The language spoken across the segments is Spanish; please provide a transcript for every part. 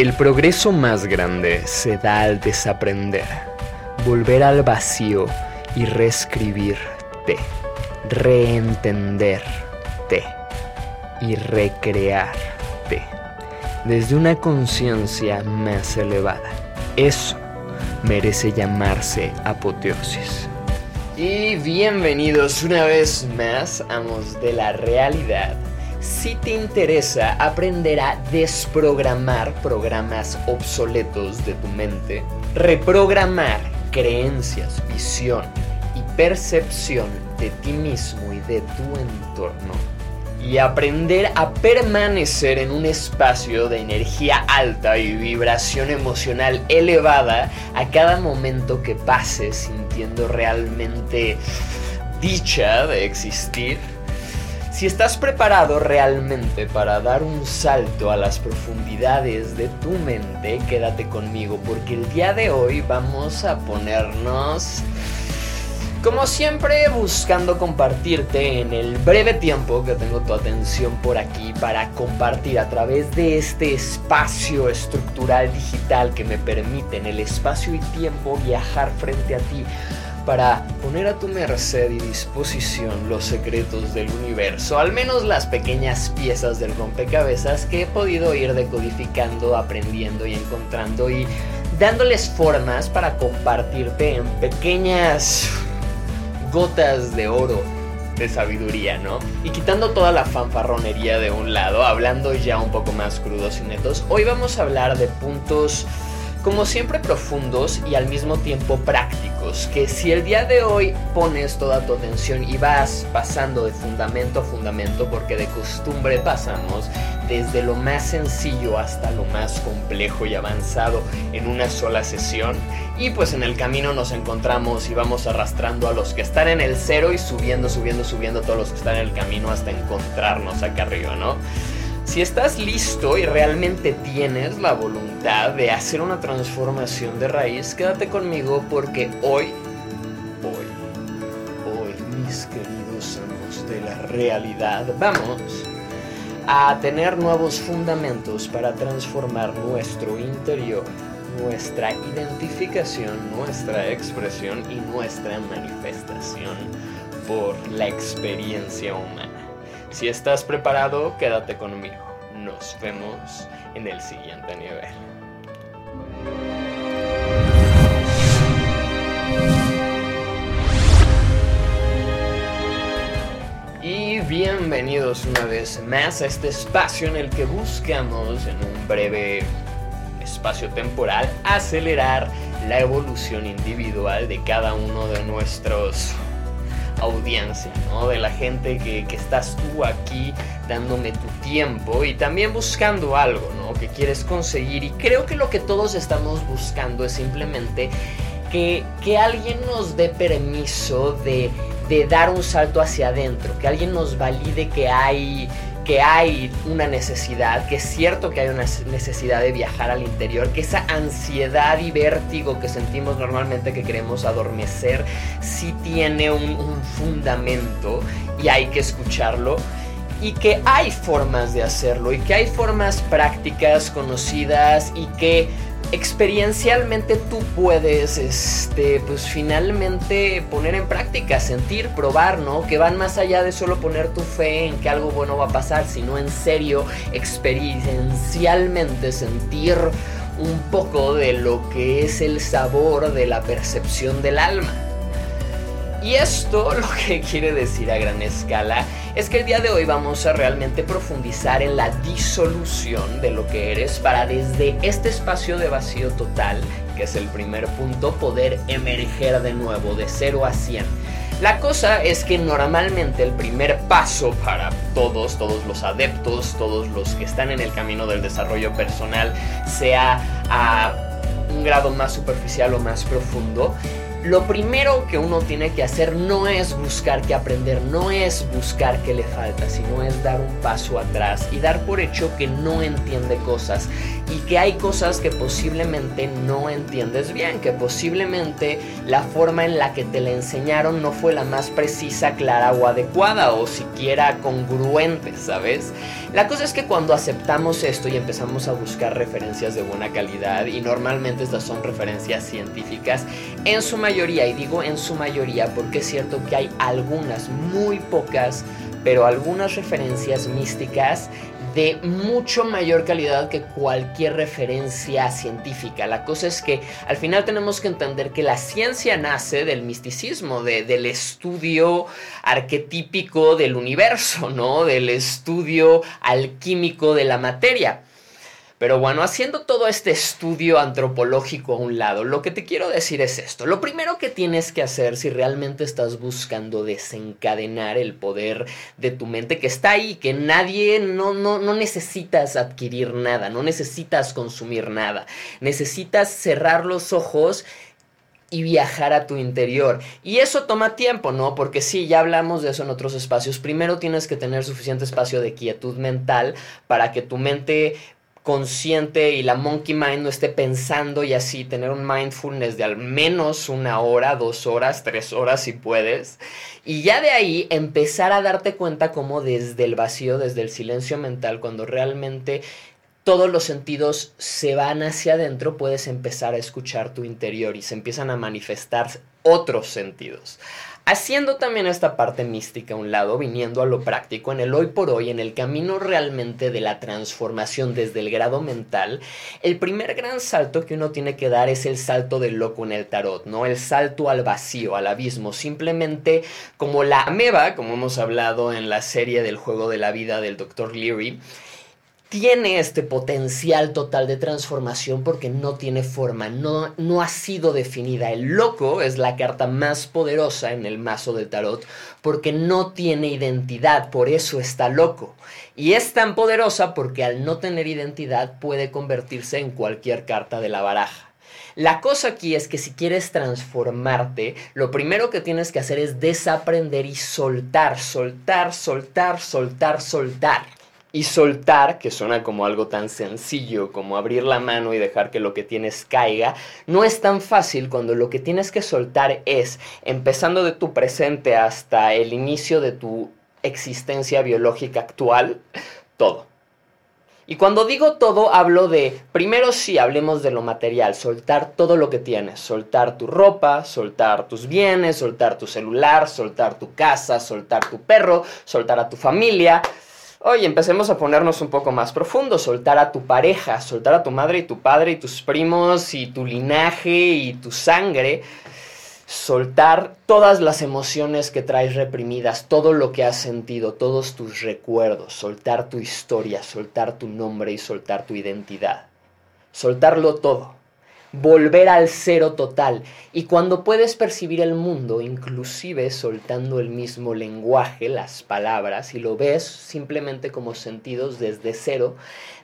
El progreso más grande se da al desaprender, volver al vacío y reescribirte, reentenderte y recrearte desde una conciencia más elevada. Eso merece llamarse apoteosis. Y bienvenidos una vez más, amos de la realidad si te interesa aprender a desprogramar programas obsoletos de tu mente, reprogramar creencias, visión y percepción de ti mismo y de tu entorno, y aprender a permanecer en un espacio de energía alta y vibración emocional elevada a cada momento que pases sintiendo realmente dicha de existir, si estás preparado realmente para dar un salto a las profundidades de tu mente, quédate conmigo porque el día de hoy vamos a ponernos, como siempre, buscando compartirte en el breve tiempo que tengo tu atención por aquí para compartir a través de este espacio estructural digital que me permite en el espacio y tiempo viajar frente a ti para poner a tu merced y disposición los secretos del universo, al menos las pequeñas piezas del rompecabezas que he podido ir decodificando, aprendiendo y encontrando y dándoles formas para compartirte en pequeñas gotas de oro de sabiduría, ¿no? Y quitando toda la fanfarronería de un lado, hablando ya un poco más crudos y netos, hoy vamos a hablar de puntos como siempre profundos y al mismo tiempo prácticos, que si el día de hoy pones toda tu atención y vas pasando de fundamento a fundamento, porque de costumbre pasamos desde lo más sencillo hasta lo más complejo y avanzado en una sola sesión, y pues en el camino nos encontramos y vamos arrastrando a los que están en el cero y subiendo, subiendo, subiendo todos los que están en el camino hasta encontrarnos acá arriba, ¿no? Si estás listo y realmente tienes la voluntad de hacer una transformación de raíz, quédate conmigo porque hoy, hoy, hoy, mis queridos amos de la realidad, vamos a tener nuevos fundamentos para transformar nuestro interior, nuestra identificación, nuestra expresión y nuestra manifestación por la experiencia humana. Si estás preparado, quédate conmigo. Nos vemos en el siguiente nivel. Y bienvenidos una vez más a este espacio en el que buscamos en un breve espacio temporal acelerar la evolución individual de cada uno de nuestros audiencia, ¿no? De la gente que, estás tú aquí dándome tu tiempo y también buscando algo, ¿no? Que quieres conseguir. Y creo que lo que todos estamos buscando es simplemente que, que alguien nos dé permiso de, de dar un salto hacia adentro, que alguien nos valide que hay que hay una necesidad, que es cierto que hay una necesidad de viajar al interior, que esa ansiedad y vértigo que sentimos normalmente que queremos adormecer, sí tiene un, un fundamento y hay que escucharlo. Y que hay formas de hacerlo y que hay formas prácticas conocidas y que experiencialmente tú puedes, este, pues finalmente poner en práctica, sentir, probar, ¿no? Que van más allá de solo poner tu fe en que algo bueno va a pasar, sino en serio, experiencialmente sentir un poco de lo que es el sabor de la percepción del alma. Y esto lo que quiere decir a gran escala es que el día de hoy vamos a realmente profundizar en la disolución de lo que eres para desde este espacio de vacío total, que es el primer punto, poder emerger de nuevo de 0 a 100. La cosa es que normalmente el primer paso para todos, todos los adeptos, todos los que están en el camino del desarrollo personal, sea a un grado más superficial o más profundo, lo primero que uno tiene que hacer no es buscar qué aprender, no es buscar qué le falta, sino es dar un paso atrás y dar por hecho que no entiende cosas y que hay cosas que posiblemente no entiendes bien, que posiblemente la forma en la que te la enseñaron no fue la más precisa, clara o adecuada o siquiera congruente, ¿sabes? La cosa es que cuando aceptamos esto y empezamos a buscar referencias de buena calidad, y normalmente estas son referencias científicas, en su mayoría, y digo en su mayoría porque es cierto que hay algunas, muy pocas, pero algunas referencias místicas de mucho mayor calidad que cualquier referencia científica. La cosa es que al final tenemos que entender que la ciencia nace del misticismo, del estudio arquetípico del universo, ¿no? Del estudio alquímico de la materia. Pero bueno, haciendo todo este estudio antropológico a un lado, lo que te quiero decir es esto. Lo primero que tienes que hacer si realmente estás buscando desencadenar el poder de tu mente que está ahí, que nadie, no, no, no necesitas adquirir nada, no necesitas consumir nada. Necesitas cerrar los ojos y viajar a tu interior. Y eso toma tiempo, ¿no? Porque sí, ya hablamos de eso en otros espacios. Primero tienes que tener suficiente espacio de quietud mental para que tu mente consciente y la monkey mind no esté pensando y así tener un mindfulness de al menos una hora, dos horas, tres horas si puedes. Y ya de ahí empezar a darte cuenta como desde el vacío, desde el silencio mental, cuando realmente todos los sentidos se van hacia adentro, puedes empezar a escuchar tu interior y se empiezan a manifestar otros sentidos haciendo también esta parte mística a un lado, viniendo a lo práctico, en el hoy por hoy, en el camino realmente de la transformación desde el grado mental, el primer gran salto que uno tiene que dar es el salto del loco en el tarot, ¿no? El salto al vacío, al abismo, simplemente como la ameba, como hemos hablado en la serie del juego de la vida del Dr. Leary, tiene este potencial total de transformación porque no tiene forma, no, no ha sido definida. El loco es la carta más poderosa en el mazo del tarot porque no tiene identidad, por eso está loco. Y es tan poderosa porque al no tener identidad puede convertirse en cualquier carta de la baraja. La cosa aquí es que si quieres transformarte, lo primero que tienes que hacer es desaprender y soltar, soltar, soltar, soltar, soltar. Y soltar, que suena como algo tan sencillo como abrir la mano y dejar que lo que tienes caiga, no es tan fácil cuando lo que tienes que soltar es, empezando de tu presente hasta el inicio de tu existencia biológica actual, todo. Y cuando digo todo, hablo de, primero sí, hablemos de lo material, soltar todo lo que tienes, soltar tu ropa, soltar tus bienes, soltar tu celular, soltar tu casa, soltar tu perro, soltar a tu familia, Oye, empecemos a ponernos un poco más profundo, soltar a tu pareja, soltar a tu madre y tu padre y tus primos y tu linaje y tu sangre, soltar todas las emociones que traes reprimidas, todo lo que has sentido, todos tus recuerdos, soltar tu historia, soltar tu nombre y soltar tu identidad. Soltarlo todo volver al cero total. Y cuando puedes percibir el mundo, inclusive soltando el mismo lenguaje, las palabras, y lo ves simplemente como sentidos desde cero,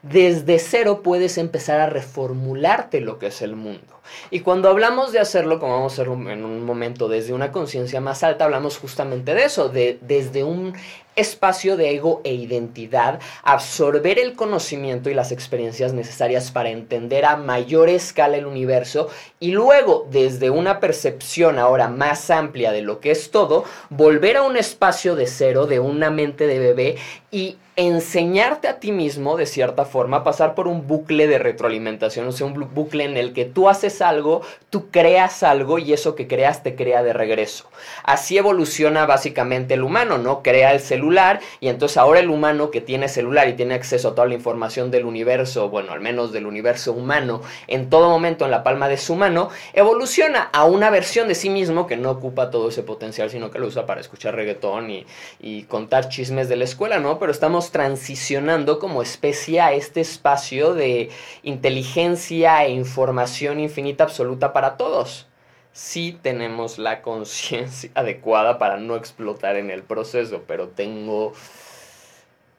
desde cero puedes empezar a reformularte lo que es el mundo. Y cuando hablamos de hacerlo, como vamos a hacer en un momento desde una conciencia más alta, hablamos justamente de eso, de desde un espacio de ego e identidad, absorber el conocimiento y las experiencias necesarias para entender a mayor escala el universo y luego desde una percepción ahora más amplia de lo que es todo, volver a un espacio de cero, de una mente de bebé y enseñarte a ti mismo, de cierta forma, pasar por un bucle de retroalimentación, o sea, un bucle en el que tú haces algo, tú creas algo y eso que creas te crea de regreso. Así evoluciona básicamente el humano, ¿no? Crea el celular y entonces ahora el humano que tiene celular y tiene acceso a toda la información del universo, bueno, al menos del universo humano, en todo momento en la palma de su mano, evoluciona a una versión de sí mismo que no ocupa todo ese potencial, sino que lo usa para escuchar reggaetón y, y contar chismes de la escuela, ¿no? Pero estamos transicionando como especie a este espacio de inteligencia e información infinita absoluta para todos. Si tenemos la conciencia adecuada para no explotar en el proceso, pero tengo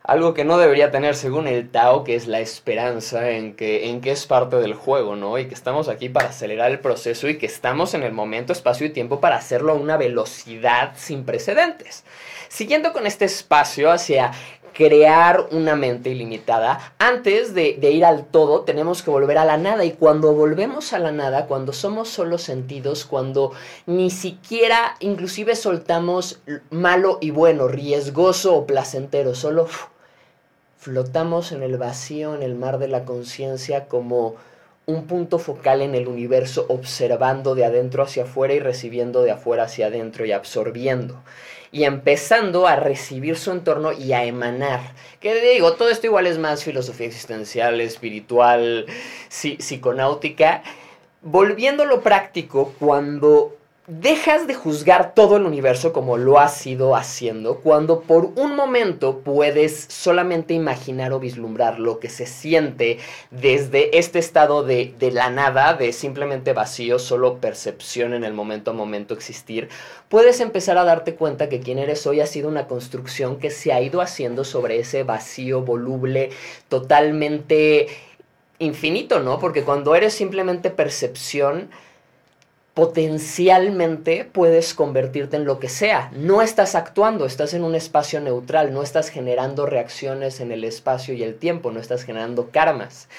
algo que no debería tener según el Tao, que es la esperanza en que, en que es parte del juego, ¿no? Y que estamos aquí para acelerar el proceso y que estamos en el momento, espacio y tiempo para hacerlo a una velocidad sin precedentes. Siguiendo con este espacio hacia crear una mente ilimitada, antes de, ir al todo tenemos que volver a la nada y cuando volvemos a la nada, cuando somos solo sentidos, cuando ni siquiera inclusive soltamos malo y bueno, riesgoso o placentero, solo flotamos en el vacío, en el mar de la conciencia como un punto focal en el universo observando de adentro hacia afuera y recibiendo de afuera hacia adentro y absorbiendo. Y empezando a recibir su entorno y a emanar. Que digo, todo esto igual es más filosofía existencial, espiritual, psiconáutica. Volviéndolo práctico, cuando dejas de juzgar todo el universo como lo has ido haciendo cuando por un momento puedes solamente imaginar o vislumbrar lo que se siente desde este estado de, de, la nada, de simplemente vacío, solo percepción en el momento a momento existir, puedes empezar a darte cuenta que quien eres hoy ha sido una construcción que se ha ido haciendo sobre ese vacío voluble totalmente infinito, ¿no? Porque cuando eres simplemente percepción, potencialmente puedes convertirte en lo que sea. No estás actuando, estás en un espacio neutral, no estás generando reacciones en el espacio y el tiempo, no estás generando karmas.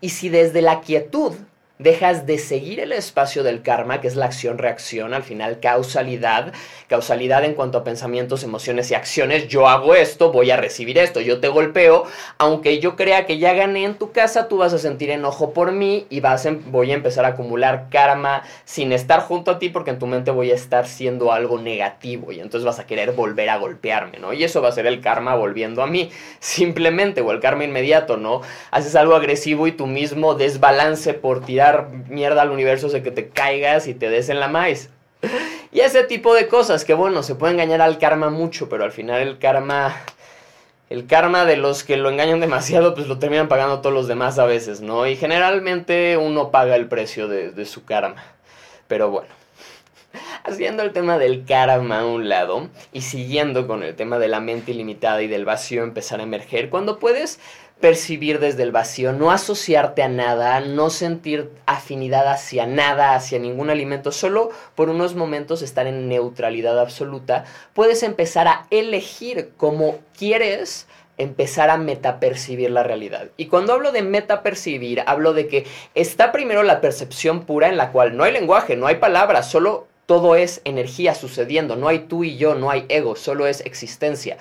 Y si desde la quietud dejas de seguir el espacio del karma, que es la acción-reacción, al final causalidad, causalidad en cuanto a pensamientos, emociones y acciones, yo hago esto, voy a recibir esto, yo te golpeo, aunque yo crea que ya gané en tu casa, tú vas a sentir enojo por mí y vas em, voy a empezar a acumular karma sin estar junto a ti porque en tu mente voy a estar siendo algo negativo y entonces vas a querer volver a golpearme, ¿no? Y eso va a ser el karma volviendo a mí, simplemente, o el karma inmediato, ¿no? Haces algo agresivo y tu mismo desbalance por tirar mierda al universo de que te caigas y te des en la maíz. Y ese tipo de cosas que bueno, se puede engañar al karma mucho, pero al final el karma el karma de los que lo engañan demasiado, pues lo terminan pagando todos los demás a veces, ¿no? Y generalmente uno paga el precio de, de, su karma. Pero bueno, haciendo el tema del karma a un lado y siguiendo con el tema de la mente ilimitada y del vacío empezar a emerger, cuando puedes percibir desde el vacío, no asociarte a nada, no sentir afinidad hacia nada, hacia ningún alimento, solo por unos momentos estar en neutralidad absoluta, puedes empezar a elegir cómo quieres empezar a metapercibir la realidad. Y cuando hablo de metapercibir, hablo de que está primero la percepción pura en la cual no hay lenguaje, no hay palabras, solo todo es energía sucediendo, no hay tú y yo, no hay ego, solo es existencia.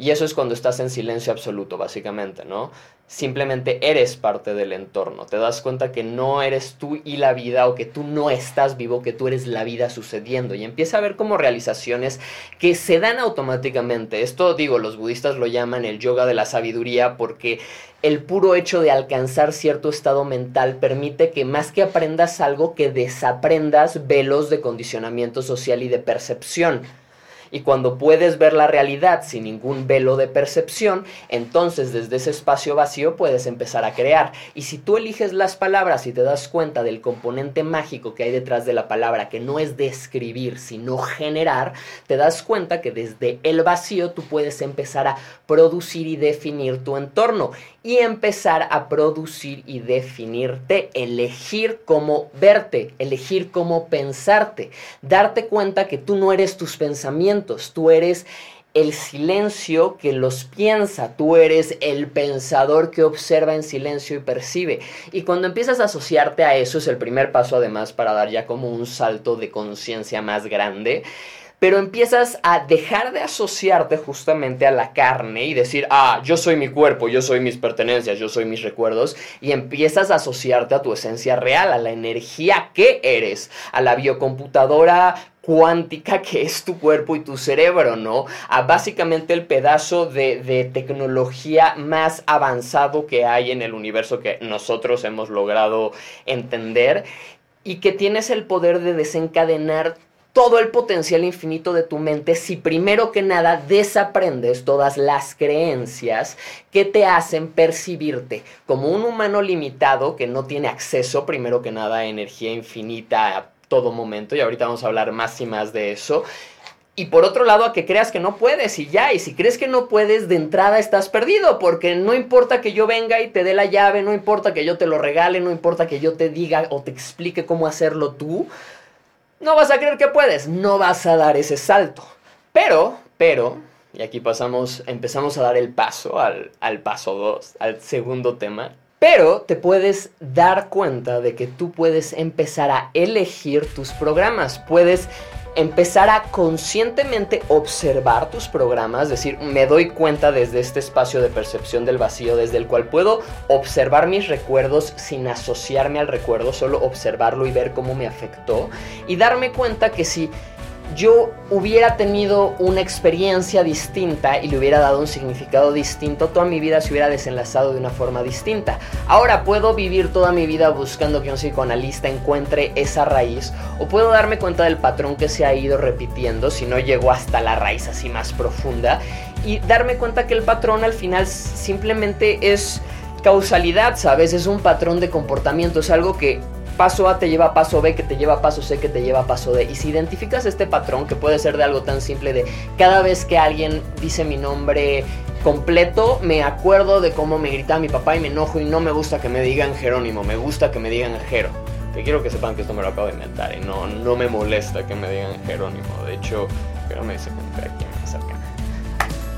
Y eso es cuando estás en silencio absoluto, básicamente, ¿no? Simplemente eres parte del entorno. Te das cuenta que no eres tú y la vida o que tú no estás vivo, que tú eres la vida sucediendo. Y empieza a ver como realizaciones que se dan automáticamente. Esto, digo, los budistas lo llaman el yoga de la sabiduría porque el puro hecho de alcanzar cierto estado mental permite que más que aprendas algo, que desaprendas velos de condicionamiento social y de percepción. Y cuando puedes ver la realidad sin ningún velo de percepción, entonces desde ese espacio vacío puedes empezar a crear. Y si tú eliges las palabras y te das cuenta del componente mágico que hay detrás de la palabra, que no es describir, sino generar, te das cuenta que desde el vacío tú puedes empezar a producir y definir tu entorno y empezar a producir y definirte, elegir cómo verte, elegir cómo pensarte, darte cuenta que tú no eres tus pensamientos, tú eres el silencio que los piensa, tú eres el pensador que observa en silencio y percibe. Y cuando empiezas a asociarte a eso es el primer paso además para dar ya como un salto de conciencia más grande pero empiezas a dejar de asociarte justamente a la carne y decir, ah, yo soy mi cuerpo, yo soy mis pertenencias, yo soy mis recuerdos, y empiezas a asociarte a tu esencia real, a la energía que eres, a la biocomputadora cuántica que es tu cuerpo y tu cerebro, ¿no? A básicamente el pedazo de, de, tecnología más avanzado que hay en el universo que nosotros hemos logrado entender y que tienes el poder de desencadenar todo el potencial infinito de tu mente si primero que nada desaprendes todas las creencias que te hacen percibirte como un humano limitado que no tiene acceso primero que nada a energía infinita a todo momento y ahorita vamos a hablar más y más de eso. Y por otro lado a que creas que no puedes y ya, y si crees que no puedes, de entrada estás perdido, porque no importa que yo venga y te dé la llave, no importa que yo te lo regale, no importa que yo te diga o te explique cómo hacerlo tú, no vas a creer que puedes, no vas a dar ese salto. Pero, pero, y aquí pasamos, empezamos a dar el paso al, al paso 2, al segundo tema, pero te puedes dar cuenta de que tú puedes empezar a elegir tus programas. Puedes empezar a conscientemente observar tus programas, decir, me doy cuenta desde este espacio de percepción del vacío, desde el cual puedo observar mis recuerdos sin asociarme al recuerdo, solo observarlo y ver cómo me afectó y darme cuenta que si yo hubiera tenido una experiencia distinta y le hubiera dado un significado distinto, toda mi vida se hubiera desenlazado de una forma distinta. Ahora puedo vivir toda mi vida buscando que un psicoanalista encuentre esa raíz o puedo darme cuenta del patrón que se ha ido repitiendo si no llegó hasta la raíz así más profunda y darme cuenta que el patrón al final simplemente es causalidad, ¿sabes? Es un patrón de comportamiento, es algo que paso A te lleva a paso B, que te lleva paso C, que te lleva paso D. Y si identificas este patrón, que puede ser de algo tan simple de cada vez que alguien dice mi nombre completo, me acuerdo de cómo me gritaba mi papá y me enojo y no me gusta que me digan Jerónimo, me gusta que me digan Jero. Que quiero que sepan que esto me lo acabo de inventar y no, no me molesta que me digan Jerónimo. De hecho, pero me dice que me acerca.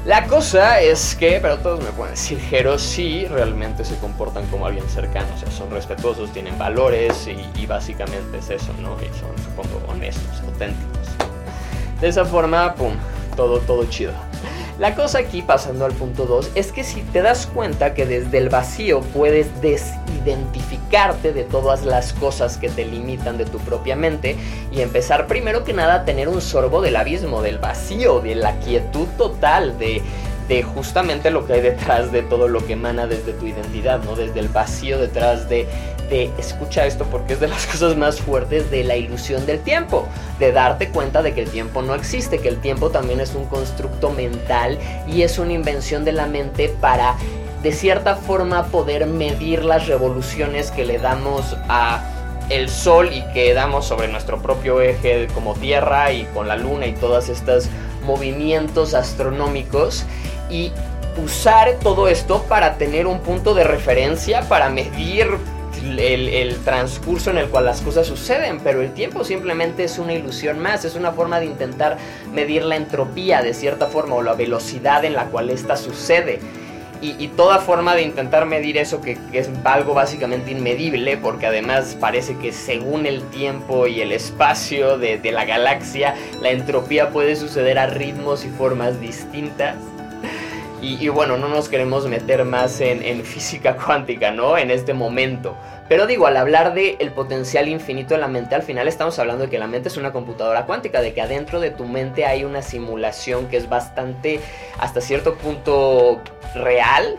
La cosa es que, pero todos me pueden decir, Jero sí realmente se comportan como alguien cercano, o sea, son respetuosos, tienen valores y, básicamente es eso, ¿no? Y son, supongo, honestos, auténticos. De esa forma, pum, todo, todo chido. La cosa aquí, pasando al punto 2, es que si te das cuenta que desde el vacío puedes desidentificarte de todas las cosas que te limitan de tu propia mente y empezar primero que nada a tener un sorbo del abismo, del vacío, de la quietud total, de, de justamente lo que hay detrás de todo lo que emana desde tu identidad, ¿no? Desde el vacío detrás de, de escucha esto porque es de las cosas más fuertes de la ilusión del tiempo, de darte cuenta de que el tiempo no existe, que el tiempo también es un constructo mental y es una invención de la mente para de cierta forma poder medir las revoluciones que le damos a el sol y que damos sobre nuestro propio eje como tierra y con la luna y todas estas movimientos astronómicos y usar todo esto para tener un punto de referencia, para medir el, transcurso en el cual las cosas suceden, pero el tiempo simplemente es una ilusión más, es una forma de intentar medir la entropía de cierta forma o la velocidad en la cual esta sucede. Y, toda forma de intentar medir eso que, es algo básicamente inmedible, porque además parece que según el tiempo y el espacio de, la galaxia, la entropía puede suceder a ritmos y formas distintas. Y, bueno, no nos queremos meter más en, física cuántica, ¿no? En este momento. Pero digo, al hablar de el potencial infinito de la mente, al final estamos hablando de que la mente es una computadora cuántica, de que adentro de tu mente hay una simulación que es bastante, hasta cierto punto, real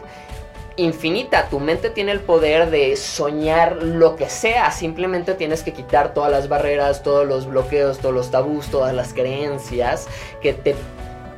infinita. Tu mente tiene el poder de soñar lo que sea. Simplemente tienes que quitar todas las barreras, todos los bloqueos, todos los tabús, todas las creencias que te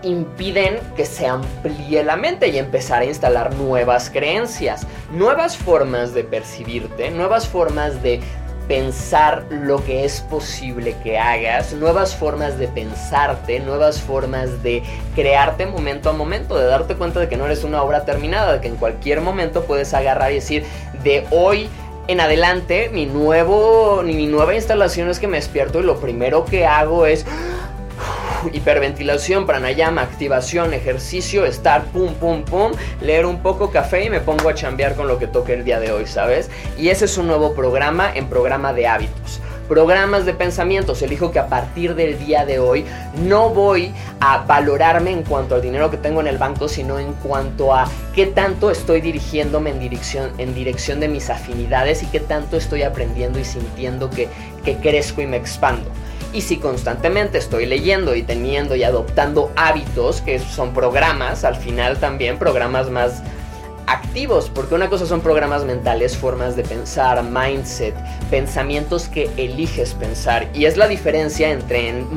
impiden que se amplíe la mente y empezar a instalar nuevas creencias, nuevas formas de percibirte, nuevas formas de pensar lo que es posible que hagas, nuevas formas de pensarte, nuevas formas de crearte momento a momento, de darte cuenta de que no eres una obra terminada, de que en cualquier momento puedes agarrar y decir, de hoy en adelante, mi nuevo, mi nueva instalación es que me despierto y lo primero que hago es hiperventilación, pranayama, activación, ejercicio, estar pum, pum, pum, leer un poco café y me pongo a chambear con lo que toque el día de hoy, ¿sabes? Y ese es un nuevo programa en programa de hábitos programas de pensamientos. Elijo que a partir del día de hoy no voy a valorarme en cuanto al dinero que tengo en el banco, sino en cuanto a qué tanto estoy dirigiéndome en dirección, en dirección de mis afinidades y qué tanto estoy aprendiendo y sintiendo que, que crezco y me expando. Y si constantemente estoy leyendo y teniendo y adoptando hábitos, que son programas, al final también programas más activos, porque una cosa son programas mentales, formas de pensar, mindset, pensamientos que eliges pensar. Y es la diferencia entre en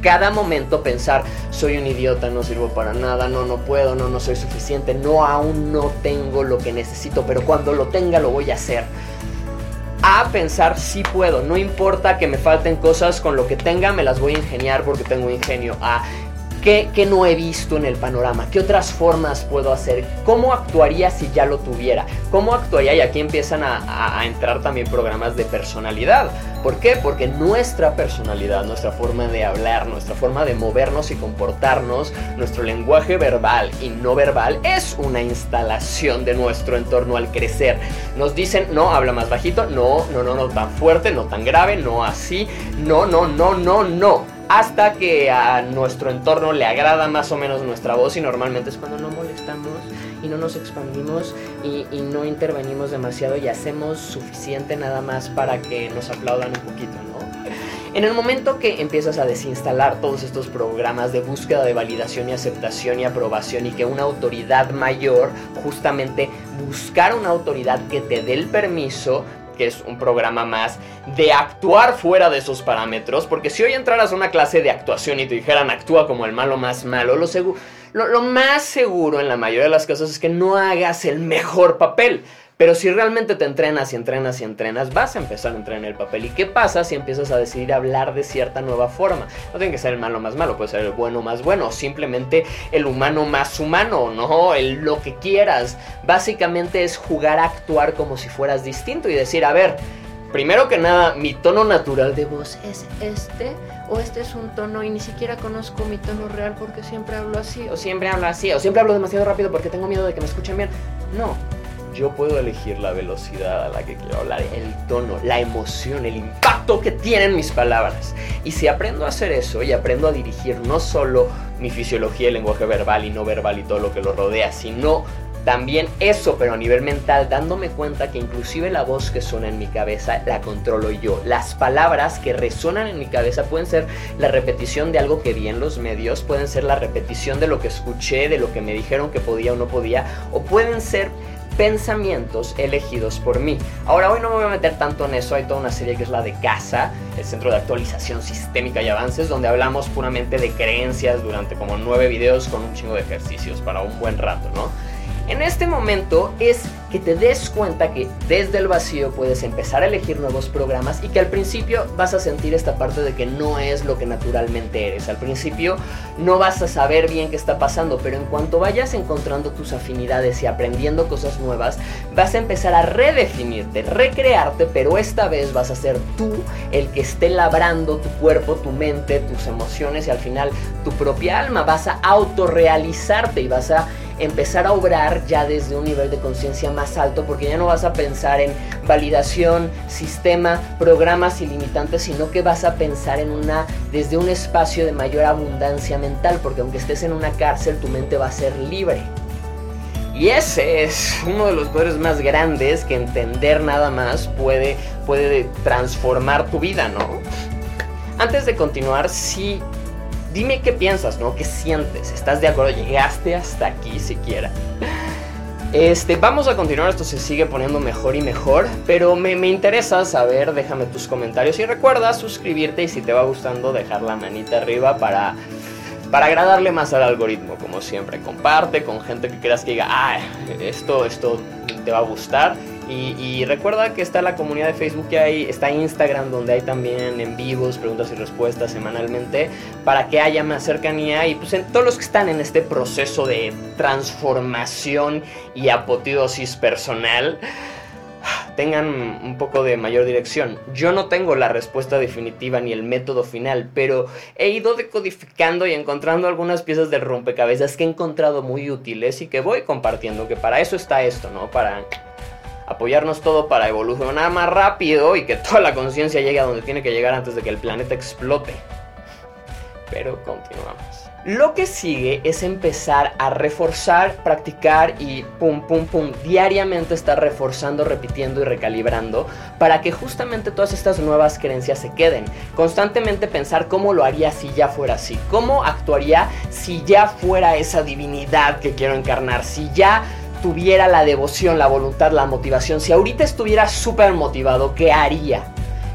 cada momento pensar, soy un idiota, no sirvo para nada, no, no puedo, no, no soy suficiente, no, aún no tengo lo que necesito, pero cuando lo tenga lo voy a hacer a pensar si puedo, no importa que me falten cosas, con lo que tenga me las voy a ingeniar porque tengo ingenio, a ¿Qué, no he visto en el panorama? ¿Qué otras formas puedo hacer? ¿Cómo actuaría si ya lo tuviera? ¿Cómo actuaría? Y aquí empiezan a, a entrar también programas de personalidad. ¿Por qué? Porque nuestra personalidad, nuestra forma de hablar, nuestra forma de movernos y comportarnos, nuestro lenguaje verbal y no verbal es una instalación de nuestro entorno al crecer. Nos dicen, no, habla más bajito, no, no, no, no tan fuerte, no tan grave, no así, no, no, no, no, no hasta que a nuestro entorno le agrada más o menos nuestra voz y normalmente es cuando no molestamos y no nos expandimos y, no intervenimos demasiado y hacemos suficiente nada más para que nos aplaudan un poquito, ¿no? En el momento que empiezas a desinstalar todos estos programas de búsqueda de validación y aceptación y aprobación y que una autoridad mayor, justamente buscar una autoridad que te dé el permiso que es un programa más de actuar fuera de esos parámetros, porque si hoy entraras a una clase de actuación y te dijeran actúa como el malo más malo, lo, lo, más seguro en la mayoría de las casos es que no hagas el mejor papel. Pero si realmente te entrenas y entrenas y entrenas, vas a empezar a entrenar el papel. ¿Y qué pasa si empiezas a decidir hablar de cierta nueva forma? No tiene que ser el malo más malo, puede ser el bueno más bueno, o simplemente el humano más humano, ¿no? El lo que quieras. Básicamente es jugar a actuar como si fueras distinto y decir, a ver, primero que nada, mi tono natural de voz es este, o este es un tono y ni siquiera conozco mi tono real porque siempre hablo así, o siempre hablo así, o siempre hablo demasiado rápido porque tengo miedo de que me escuchen bien. No, yo puedo elegir la velocidad a la que quiero hablar, el tono, la emoción, el impacto que tienen mis palabras. Y si aprendo a hacer eso y aprendo a dirigir no solo mi fisiología, el lenguaje verbal y no verbal y todo lo que lo rodea, sino también eso, pero a nivel mental, dándome cuenta que inclusive la voz que suena en mi cabeza la controlo yo. Las palabras que resuenan en mi cabeza pueden ser la repetición de algo que vi en los medios, pueden ser la repetición de lo que escuché, de lo que me dijeron que podía o no podía, o pueden ser pensamientos elegidos por mí. Ahora, hoy no me voy a meter tanto en eso, hay toda una serie que es la de CASA, el Centro de Actualización Sistémica y Avances, donde hablamos puramente de creencias durante como nueve videos con un chingo de ejercicios para un buen rato, ¿no? En este momento es que te des cuenta que desde el vacío puedes empezar a elegir nuevos programas y que al principio vas a sentir esta parte de que no es lo que naturalmente eres. Al principio no vas a saber bien qué está pasando, pero en cuanto vayas encontrando tus afinidades y aprendiendo cosas nuevas, vas a empezar a redefinirte, recrearte, pero esta vez vas a ser tú el que esté labrando tu cuerpo, tu mente, tus emociones y al final tu propia alma. Vas a autorrealizarte y vas a empezar a obrar ya desde un nivel de conciencia más alto, porque ya no vas a pensar en validación, sistema, programas ilimitantes, sino que vas a pensar en una desde un espacio de mayor abundancia mental, porque aunque estés en una cárcel, tu mente va a ser libre. Y ese es uno de los poderes más grandes que entender nada más puede, puede transformar tu vida, ¿no? Antes de continuar, sí dime qué piensas, ¿no? ¿Qué sientes? ¿Estás de acuerdo? ¿Llegaste hasta aquí siquiera? Este, vamos a continuar, esto se sigue poniendo mejor y mejor, pero me, me, interesa saber, déjame tus comentarios y recuerda suscribirte y si te va gustando dejar la manita arriba para, para agradarle más al algoritmo, como siempre, comparte con gente que creas que diga, ah, esto, esto te va a gustar y, recuerda que está la comunidad de Facebook que hay, está Instagram donde hay también en vivos, preguntas y respuestas semanalmente para que haya más cercanía y pues en todos los que están en este proceso de transformación y apoteosis personal tengan un poco de mayor dirección. Yo no tengo la respuesta definitiva ni el método final, pero he ido decodificando y encontrando algunas piezas del rompecabezas que he encontrado muy útiles y que voy compartiendo, que para eso está esto, ¿no? Para apoyarnos todo para evolucionar más rápido y que toda la conciencia llegue a donde tiene que llegar antes de que el planeta explote. Pero continuamos. Lo que sigue es empezar a reforzar, practicar y pum, pum, pum, diariamente estar reforzando, repitiendo y recalibrando para que justamente todas estas nuevas creencias se queden. Constantemente pensar cómo lo haría si ya fuera así, cómo actuaría si ya fuera esa divinidad que quiero encarnar, si ya tuviera la devoción, la voluntad, la motivación, si ahorita estuviera súper motivado, ¿qué haría?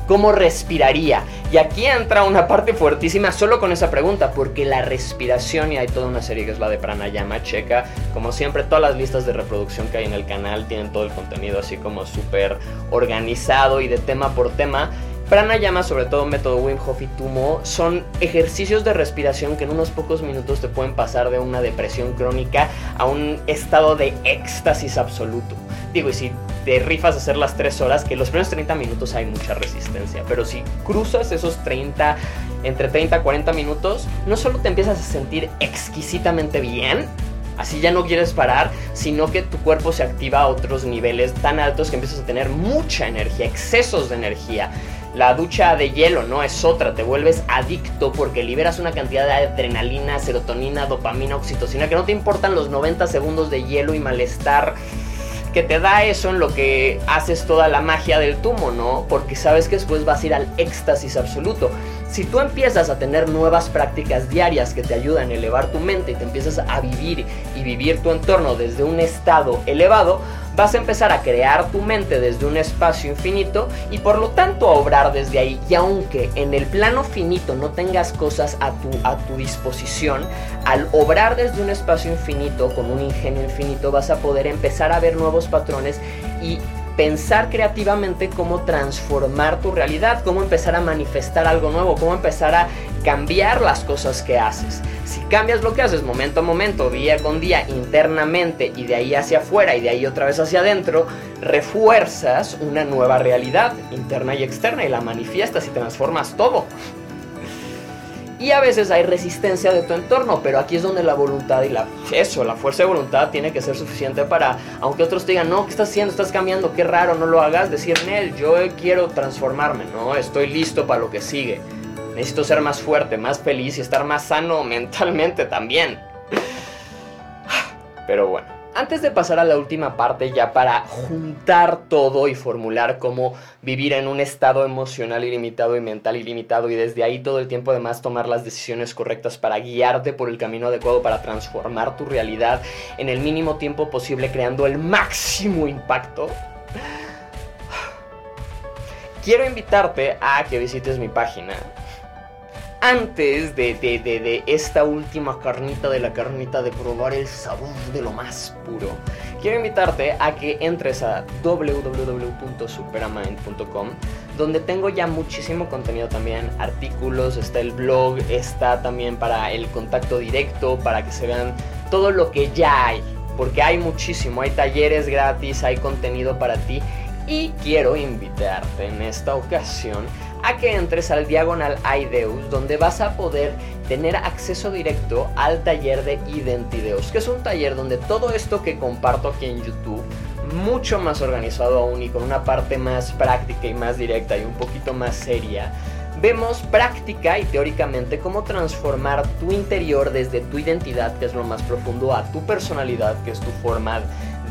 ¿Cómo respiraría? Y aquí entra una parte fuertísima solo con esa pregunta, porque la respiración, y hay toda una serie que es la de Pranayama, checa, como siempre, todas las listas de reproducción que hay en el canal tienen todo el contenido así como súper organizado y de tema por tema. Pranayama, sobre todo método Wim Hof y Tumo, son ejercicios de respiración que en unos pocos minutos te pueden pasar de una depresión crónica a un estado de éxtasis absoluto. Digo, y si te rifas a hacer las 3 horas, que los primeros 30 minutos hay mucha resistencia, pero si cruzas esos 30, entre 30 y 40 minutos, no solo te empiezas a sentir exquisitamente bien, Así ya no quieres parar, sino que tu cuerpo se activa a otros niveles tan altos que empiezas a tener mucha energía, excesos de energía. La ducha de hielo no es otra, te vuelves adicto porque liberas una cantidad de adrenalina, serotonina, dopamina, oxitocina, que no te importan los 90 segundos de hielo y malestar que te da eso en lo que haces toda la magia del tumo, ¿no? Porque sabes que después vas a ir al éxtasis absoluto. Si tú empiezas a tener nuevas prácticas diarias que te ayudan a elevar tu mente y te empiezas a vivir y vivir tu entorno desde un estado elevado, vas a empezar a crear tu mente desde un espacio infinito y por lo tanto a obrar desde ahí. Y aunque en el plano finito no tengas cosas a tu, a tu disposición, al obrar desde un espacio infinito con un ingenio infinito vas a poder empezar a ver nuevos patrones y pensar creativamente cómo transformar tu realidad, cómo empezar a manifestar algo nuevo, cómo empezar a cambiar las cosas que haces. Si cambias lo que haces momento a momento, día con día, internamente y de ahí hacia afuera y de ahí otra vez hacia adentro, refuerzas una nueva realidad interna y externa y la manifiestas y transformas todo. Y a veces hay resistencia de tu entorno, pero aquí es donde la voluntad y la eso, la fuerza de voluntad tiene que ser suficiente para, aunque otros te digan, no, ¿qué estás haciendo? Estás cambiando, qué raro, no lo hagas, decir, Nel, yo quiero transformarme, no, estoy listo para lo que sigue. Necesito ser más fuerte, más feliz y estar más sano mentalmente también. Pero bueno. Antes de pasar a la última parte, ya para juntar todo y formular cómo vivir en un estado emocional ilimitado y mental ilimitado y desde ahí todo el tiempo además tomar las decisiones correctas para guiarte por el camino adecuado para transformar tu realidad en el mínimo tiempo posible creando el máximo impacto, quiero invitarte a que visites mi página antes de, de, esta última carnita de la carnita de probar el sabor de lo más puro, quiero invitarte a que entres a www.superamind.com, donde tengo ya muchísimo contenido también, artículos, está el blog, está también para el contacto directo, para que se vean todo lo que ya hay, porque hay muchísimo, hay talleres gratis, hay contenido para ti y quiero invitarte en esta ocasión a que entres al Diagonal Ideus, donde vas a poder tener acceso directo al taller de Identideus, que es un taller donde todo esto que comparto aquí en YouTube, mucho más organizado aún y con una parte más práctica y más directa y un poquito más seria, vemos práctica y teóricamente cómo transformar tu interior desde tu identidad, que es lo más profundo, a tu personalidad, que es tu forma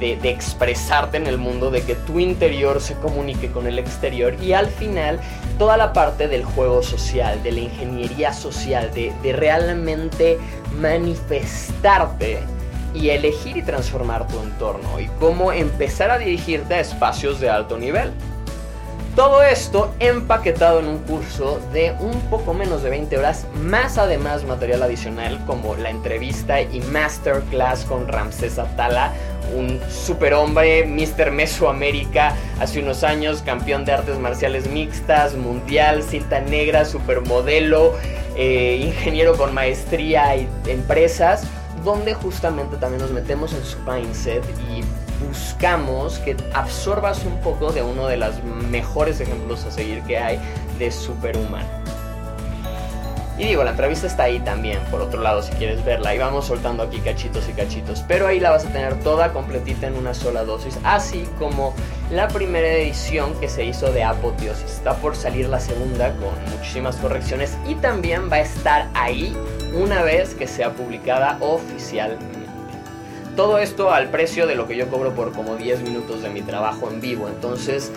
de, expresarte en el mundo, de que tu interior se comunique con el exterior y al final toda la parte del juego social, de la ingeniería social, de, de realmente manifestarte y elegir y transformar tu entorno y cómo empezar a dirigirte a espacios de alto nivel. Todo esto empaquetado en un curso de un poco menos de 20 horas, más además material adicional como la entrevista y masterclass con Ramses Atala, un superhombre, Mr. Mesoamérica, hace unos años, campeón de artes marciales mixtas, mundial, cinta negra, supermodelo, eh, ingeniero con maestría y empresas, donde justamente también nos metemos en su mindset y buscamos que absorbas un poco de uno de los mejores ejemplos a seguir que hay de superhumano. Y digo, la entrevista está ahí también, por otro lado, si quieres verla. Y vamos soltando aquí cachitos y cachitos. Pero ahí la vas a tener toda completita en una sola dosis. Así como la primera edición que se hizo de Apoteosis. Está por salir la segunda con muchísimas correcciones. Y también va a estar ahí una vez que sea publicada oficialmente. Todo esto al precio de lo que yo cobro por como 10 minutos de mi trabajo en vivo. Entonces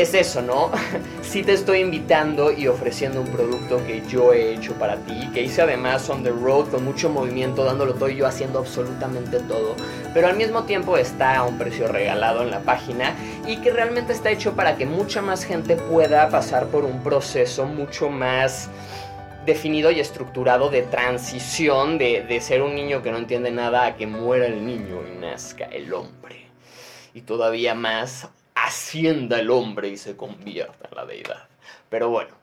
es eso, ¿no? sí te estoy invitando y ofreciendo un producto que yo he hecho para ti, que hice además on the road con mucho movimiento, dándolo todo y yo haciendo absolutamente todo, pero al mismo tiempo está a un precio regalado en la página y que realmente está hecho para que mucha más gente pueda pasar por un proceso mucho más definido y estructurado de transición de, de ser un niño que no entiende nada a que muera el niño y nazca el hombre. Y todavía más trascienda el hombre y se convierta en la deidad. Pero bueno,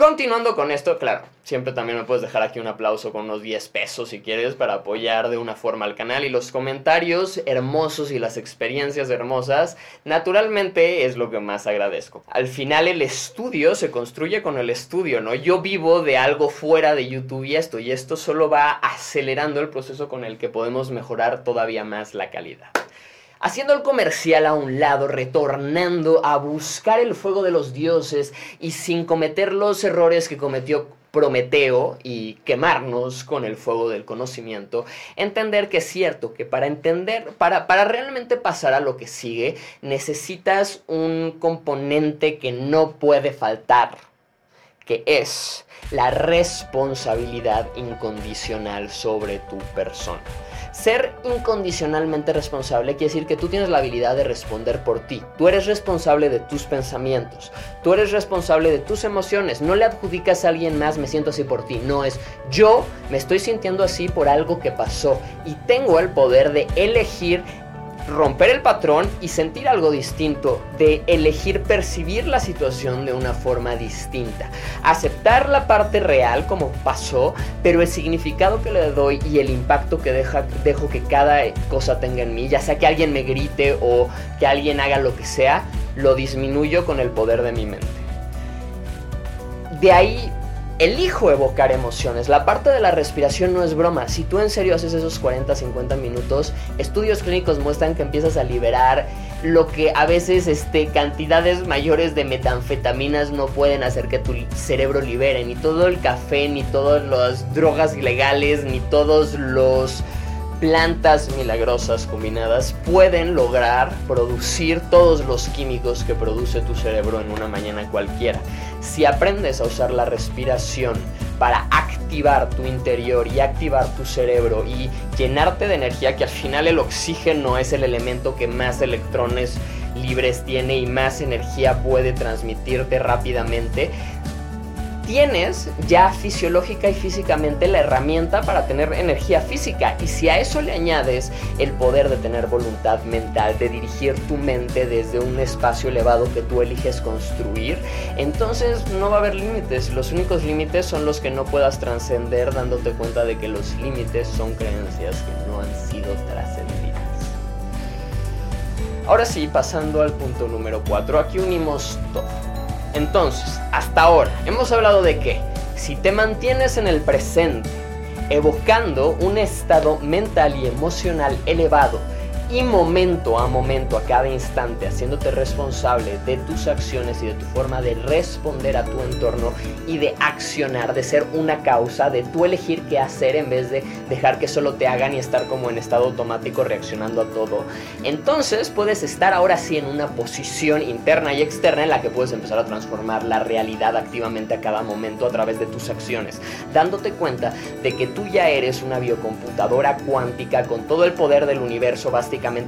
Continuando con esto, claro, siempre también me puedes dejar aquí un aplauso con unos 10 pesos si quieres para apoyar de una forma al canal y los comentarios hermosos y las experiencias hermosas, naturalmente es lo que más agradezco. Al final el estudio se construye con el estudio, ¿no? Yo vivo de algo fuera de YouTube y esto, y esto solo va acelerando el proceso con el que podemos mejorar todavía más la calidad haciendo el comercial a un lado, retornando a buscar el fuego de los dioses y sin cometer los errores que cometió Prometeo y quemarnos con el fuego del conocimiento, entender que es cierto que para entender, para, para realmente pasar a lo que sigue, necesitas un componente que no puede faltar, que es la responsabilidad incondicional sobre tu persona. Ser incondicionalmente responsable quiere decir que tú tienes la habilidad de responder por ti. Tú eres responsable de tus pensamientos. Tú eres responsable de tus emociones. No le adjudicas a alguien más, me siento así por ti. No es yo me estoy sintiendo así por algo que pasó y tengo el poder de elegir romper el patrón y sentir algo distinto, de elegir percibir la situación de una forma distinta, aceptar la parte real como pasó, pero el significado que le doy y el impacto que deja, dejo que cada cosa tenga en mí, ya sea que alguien me grite o que alguien haga lo que sea, lo disminuyo con el poder de mi mente. De ahí elijo evocar emociones. La parte de la respiración no es broma. Si tú en serio haces esos 40, 50 minutos, estudios clínicos muestran que empiezas a liberar lo que a veces este, cantidades mayores de metanfetaminas no pueden hacer que tu cerebro libere. Ni todo el café, ni todas las drogas ilegales, ni todos los plantas milagrosas combinadas pueden lograr producir todos los químicos que produce tu cerebro en una mañana cualquiera. Si aprendes a usar la respiración para activar tu interior y activar tu cerebro y llenarte de energía, que al final el oxígeno es el elemento que más electrones libres tiene y más energía puede transmitirte rápidamente, tienes ya fisiológica y físicamente la herramienta para tener energía física. Y si a eso le añades el poder de tener voluntad mental, de dirigir tu mente desde un espacio elevado que tú eliges construir, entonces no va a haber límites. Los únicos límites son los que no puedas trascender dándote cuenta de que los límites son creencias que no han sido trascendidas. Ahora sí, pasando al punto número 4, aquí unimos todo entonces, hasta ahora, hemos hablado de que si te mantienes en el presente, evocando un estado mental y emocional elevado, y momento a momento, a cada instante, haciéndote responsable de tus acciones y de tu forma de responder a tu entorno y de accionar, de ser una causa, de tú elegir qué hacer en vez de dejar que solo te hagan y estar como en estado automático reaccionando a todo. Entonces puedes estar ahora sí en una posición interna y externa en la que puedes empezar a transformar la realidad activamente a cada momento a través de tus acciones, dándote cuenta de que tú ya eres una biocomputadora cuántica con todo el poder del universo,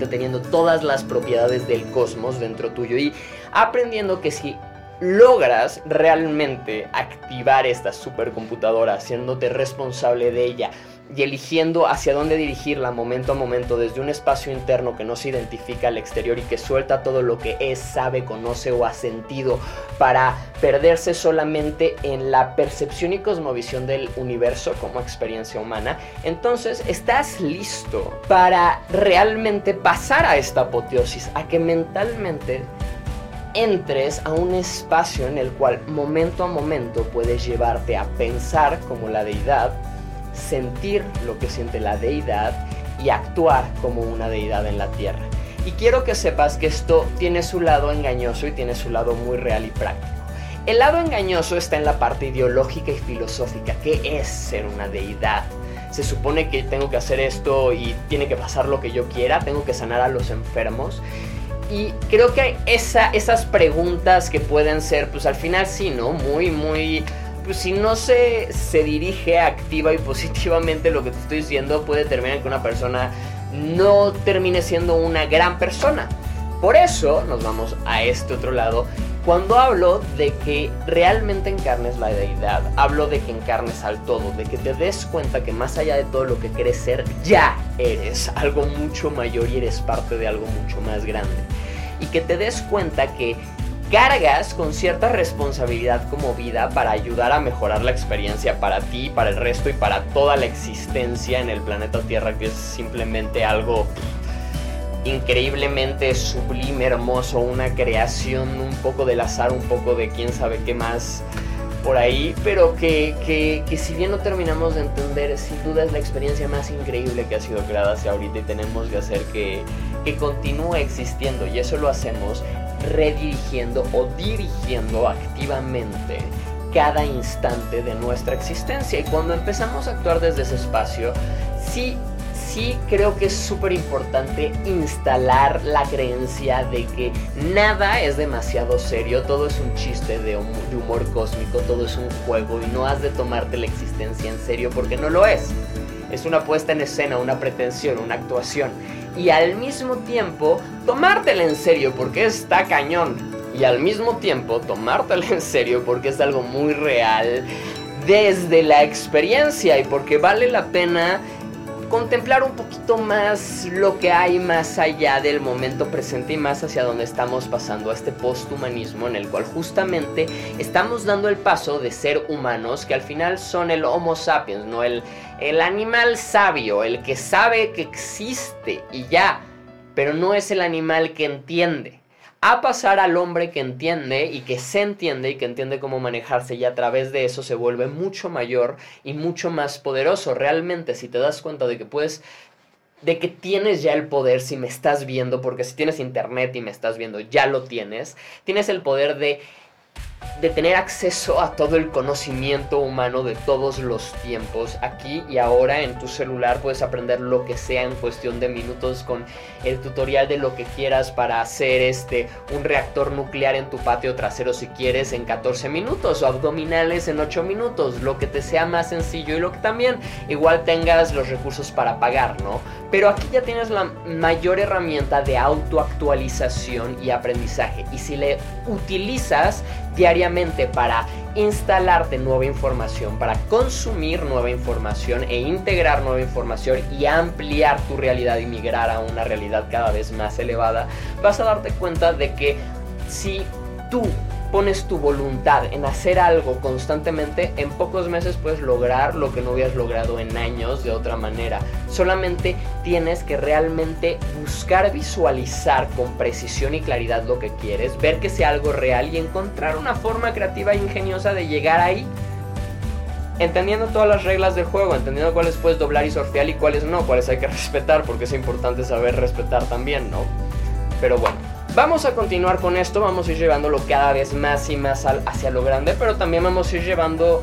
teniendo todas las propiedades del cosmos dentro tuyo y aprendiendo que si logras realmente activar esta supercomputadora, haciéndote responsable de ella, y eligiendo hacia dónde dirigirla momento a momento desde un espacio interno que no se identifica al exterior y que suelta todo lo que es, sabe, conoce o ha sentido para perderse solamente en la percepción y cosmovisión del universo como experiencia humana, entonces estás listo para realmente pasar a esta apoteosis, a que mentalmente entres a un espacio en el cual momento a momento puedes llevarte a pensar como la deidad, sentir lo que siente la deidad y actuar como una deidad en la tierra. Y quiero que sepas que esto tiene su lado engañoso y tiene su lado muy real y práctico. El lado engañoso está en la parte ideológica y filosófica, que es ser una deidad. Se supone que tengo que hacer esto y tiene que pasar lo que yo quiera, tengo que sanar a los enfermos. Y creo que esa, esas preguntas que pueden ser, pues al final sí, ¿no? Muy, muy pues si no se, se dirige activa y positivamente lo que te estoy diciendo, puede terminar que una persona no termine siendo una gran persona. Por eso nos vamos a este otro lado. Cuando hablo de que realmente encarnes la deidad, hablo de que encarnes al todo, de que te des cuenta que más allá de todo lo que crees ser, ya eres algo mucho mayor y eres parte de algo mucho más grande. Y que te des cuenta que cargas con cierta responsabilidad como vida para ayudar a mejorar la experiencia para ti, para el resto y para toda la existencia en el planeta Tierra, que es simplemente algo increíblemente sublime, hermoso, una creación un poco del azar, un poco de quién sabe qué más por ahí, pero que, que, si bien no terminamos de entender, sin duda es la experiencia más increíble que ha sido creada hacia ahorita y tenemos que hacer que, que continúe existiendo y eso lo hacemos redirigiendo o dirigiendo activamente cada instante de nuestra existencia y cuando empezamos a actuar desde ese espacio, sí sí creo que es súper importante instalar la creencia de que nada es demasiado serio, todo es un chiste de humor cósmico, todo es un juego y no has de tomarte la existencia en serio porque no lo es. Es una puesta en escena, una pretensión, una actuación. Y al mismo tiempo, tomártela en serio porque está cañón. Y al mismo tiempo, tomártela en serio porque es algo muy real desde la experiencia y porque vale la pena contemplar un poquito más lo que hay más allá del momento presente y más hacia donde estamos pasando a este posthumanismo en el cual justamente estamos dando el paso de ser humanos que al final son el Homo sapiens, no el, el animal sabio, el que sabe que existe y ya, pero no es el animal que entiende a pasar al hombre que entiende y que se entiende y que entiende cómo manejarse y a través de eso se vuelve mucho mayor y mucho más poderoso. Realmente, si te das cuenta de que puedes de que tienes ya el poder si me estás viendo, porque si tienes internet y me estás viendo, ya lo tienes, tienes el poder de de tener acceso a todo el conocimiento humano de todos los tiempos. Aquí y ahora en tu celular puedes aprender lo que sea en cuestión de minutos con el tutorial de lo que quieras para hacer este un reactor nuclear en tu patio trasero si quieres en 14 minutos o abdominales en 8 minutos, lo que te sea más sencillo y lo que también igual tengas los recursos para pagar, ¿no? Pero aquí ya tienes la mayor herramienta de autoactualización y aprendizaje. Y si le utilizas diariamente para instalarte nueva información, para consumir nueva información e integrar nueva información y ampliar tu realidad y migrar a una realidad cada vez más elevada, vas a darte cuenta de que si tú pones tu voluntad en hacer algo constantemente, en pocos meses puedes lograr lo que no habías logrado en años de otra manera. Solamente tienes que realmente buscar visualizar con precisión y claridad lo que quieres, ver que sea algo real y encontrar una forma creativa e ingeniosa de llegar ahí. Entendiendo todas las reglas del juego, entendiendo cuáles puedes doblar y surfear y cuáles no, cuáles hay que respetar, porque es importante saber respetar también, ¿no? Pero bueno, Vamos a continuar con esto, vamos a ir llevándolo cada vez más y más hacia lo grande, pero también vamos a ir llevando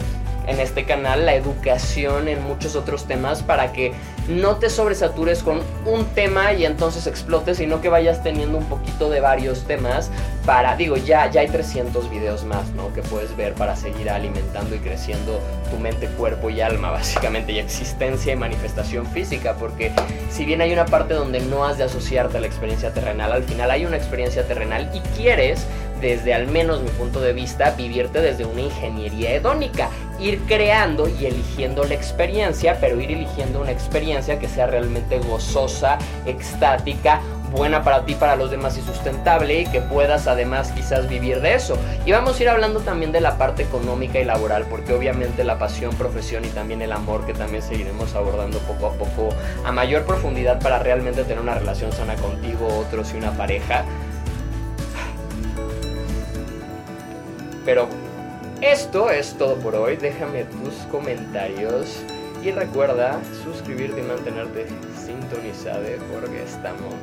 en este canal la educación en muchos otros temas para que no te sobresatures con un tema y entonces explotes, sino que vayas teniendo un poquito de varios temas para, digo, ya, ya hay 300 videos más, ¿no? Que puedes ver para seguir alimentando y creciendo tu mente, cuerpo y alma, básicamente, y existencia y manifestación física, porque si bien hay una parte donde no has de asociarte a la experiencia terrenal, al final hay una experiencia terrenal y quieres desde al menos mi punto de vista, vivirte desde una ingeniería hedónica, ir creando y eligiendo la experiencia, pero ir eligiendo una experiencia que sea realmente gozosa, extática, buena para ti, para los demás y sustentable y que puedas además quizás vivir de eso. Y vamos a ir hablando también de la parte económica y laboral, porque obviamente la pasión, profesión y también el amor que también seguiremos abordando poco a poco a mayor profundidad para realmente tener una relación sana contigo, otros y una pareja Pero esto es todo por hoy. Déjame tus comentarios. Y recuerda suscribirte y mantenerte sintonizado porque estamos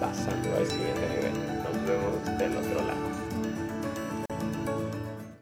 pasando al siguiente nivel. Nos vemos del otro lado.